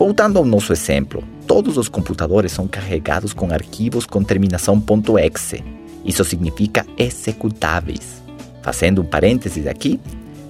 Voltando ao nosso exemplo, todos os computadores são carregados com arquivos com terminação .exe. Isso significa executáveis. Fazendo um parênteses aqui,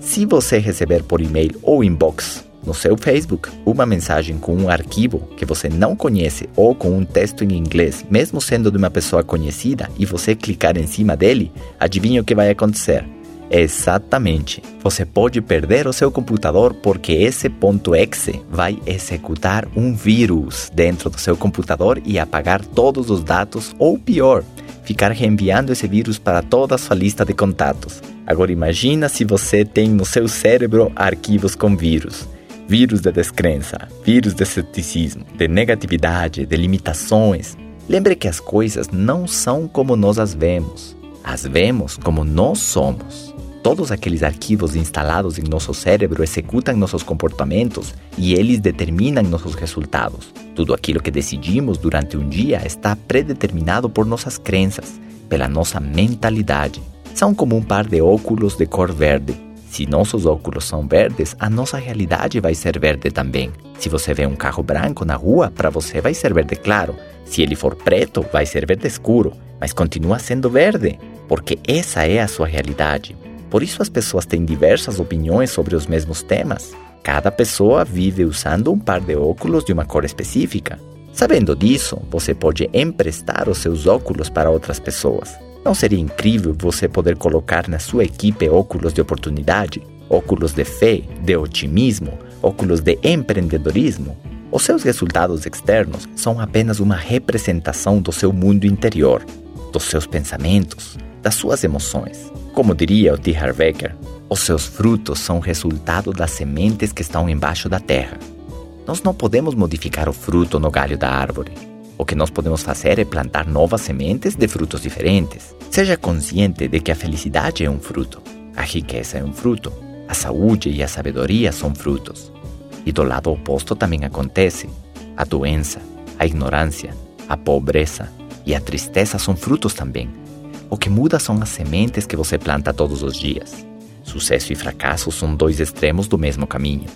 se você receber por e-mail ou inbox no seu Facebook uma mensagem com um arquivo que você não conhece ou com um texto em inglês, mesmo sendo de uma pessoa conhecida, e você clicar em cima dele, adivinha o que vai acontecer? Exatamente. Você pode perder o seu computador porque esse .exe vai executar um vírus dentro do seu computador e apagar todos os dados ou pior, ficar reenviando esse vírus para toda a sua lista de contatos. Agora imagina se você tem no seu cérebro arquivos com vírus. Vírus de descrença, vírus de ceticismo, de negatividade, de limitações. Lembre que as coisas não são como nós as vemos. As vemos como nós somos. Todos aqueles arquivos instalados em nosso cérebro executam nossos comportamentos e eles determinam nossos resultados. Tudo aquilo que decidimos durante um dia está predeterminado por nossas crenças, pela nossa mentalidade. São como um par de óculos de cor verde se nossos óculos são verdes, a nossa realidade vai ser verde também. Se você vê um carro branco na rua, para você vai ser verde claro. Se ele for preto, vai ser verde escuro, mas continua sendo verde, porque essa é a sua realidade. Por isso as pessoas têm diversas opiniões sobre os mesmos temas. Cada pessoa vive usando um par de óculos de uma cor específica. Sabendo disso, você pode emprestar os seus óculos para outras pessoas. Não seria incrível você poder colocar na sua equipe óculos de oportunidade, óculos de fé, de otimismo, óculos de empreendedorismo? Os seus resultados externos são apenas uma representação do seu mundo interior, dos seus pensamentos, das suas emoções. Como diria o T. Harv Eker, os seus frutos são resultado das sementes que estão embaixo da terra. Nós não podemos modificar o fruto no galho da árvore, o que nós podemos fazer é plantar novas sementes de frutos diferentes. Seja consciente de que a felicidade é um fruto, a riqueza é um fruto, a saúde e a sabedoria são frutos. E do lado oposto também acontece. A doença, a ignorância, a pobreza e a tristeza são frutos também. O que muda são as sementes que você planta todos os dias. Sucesso e fracasso são dois extremos do mesmo caminho.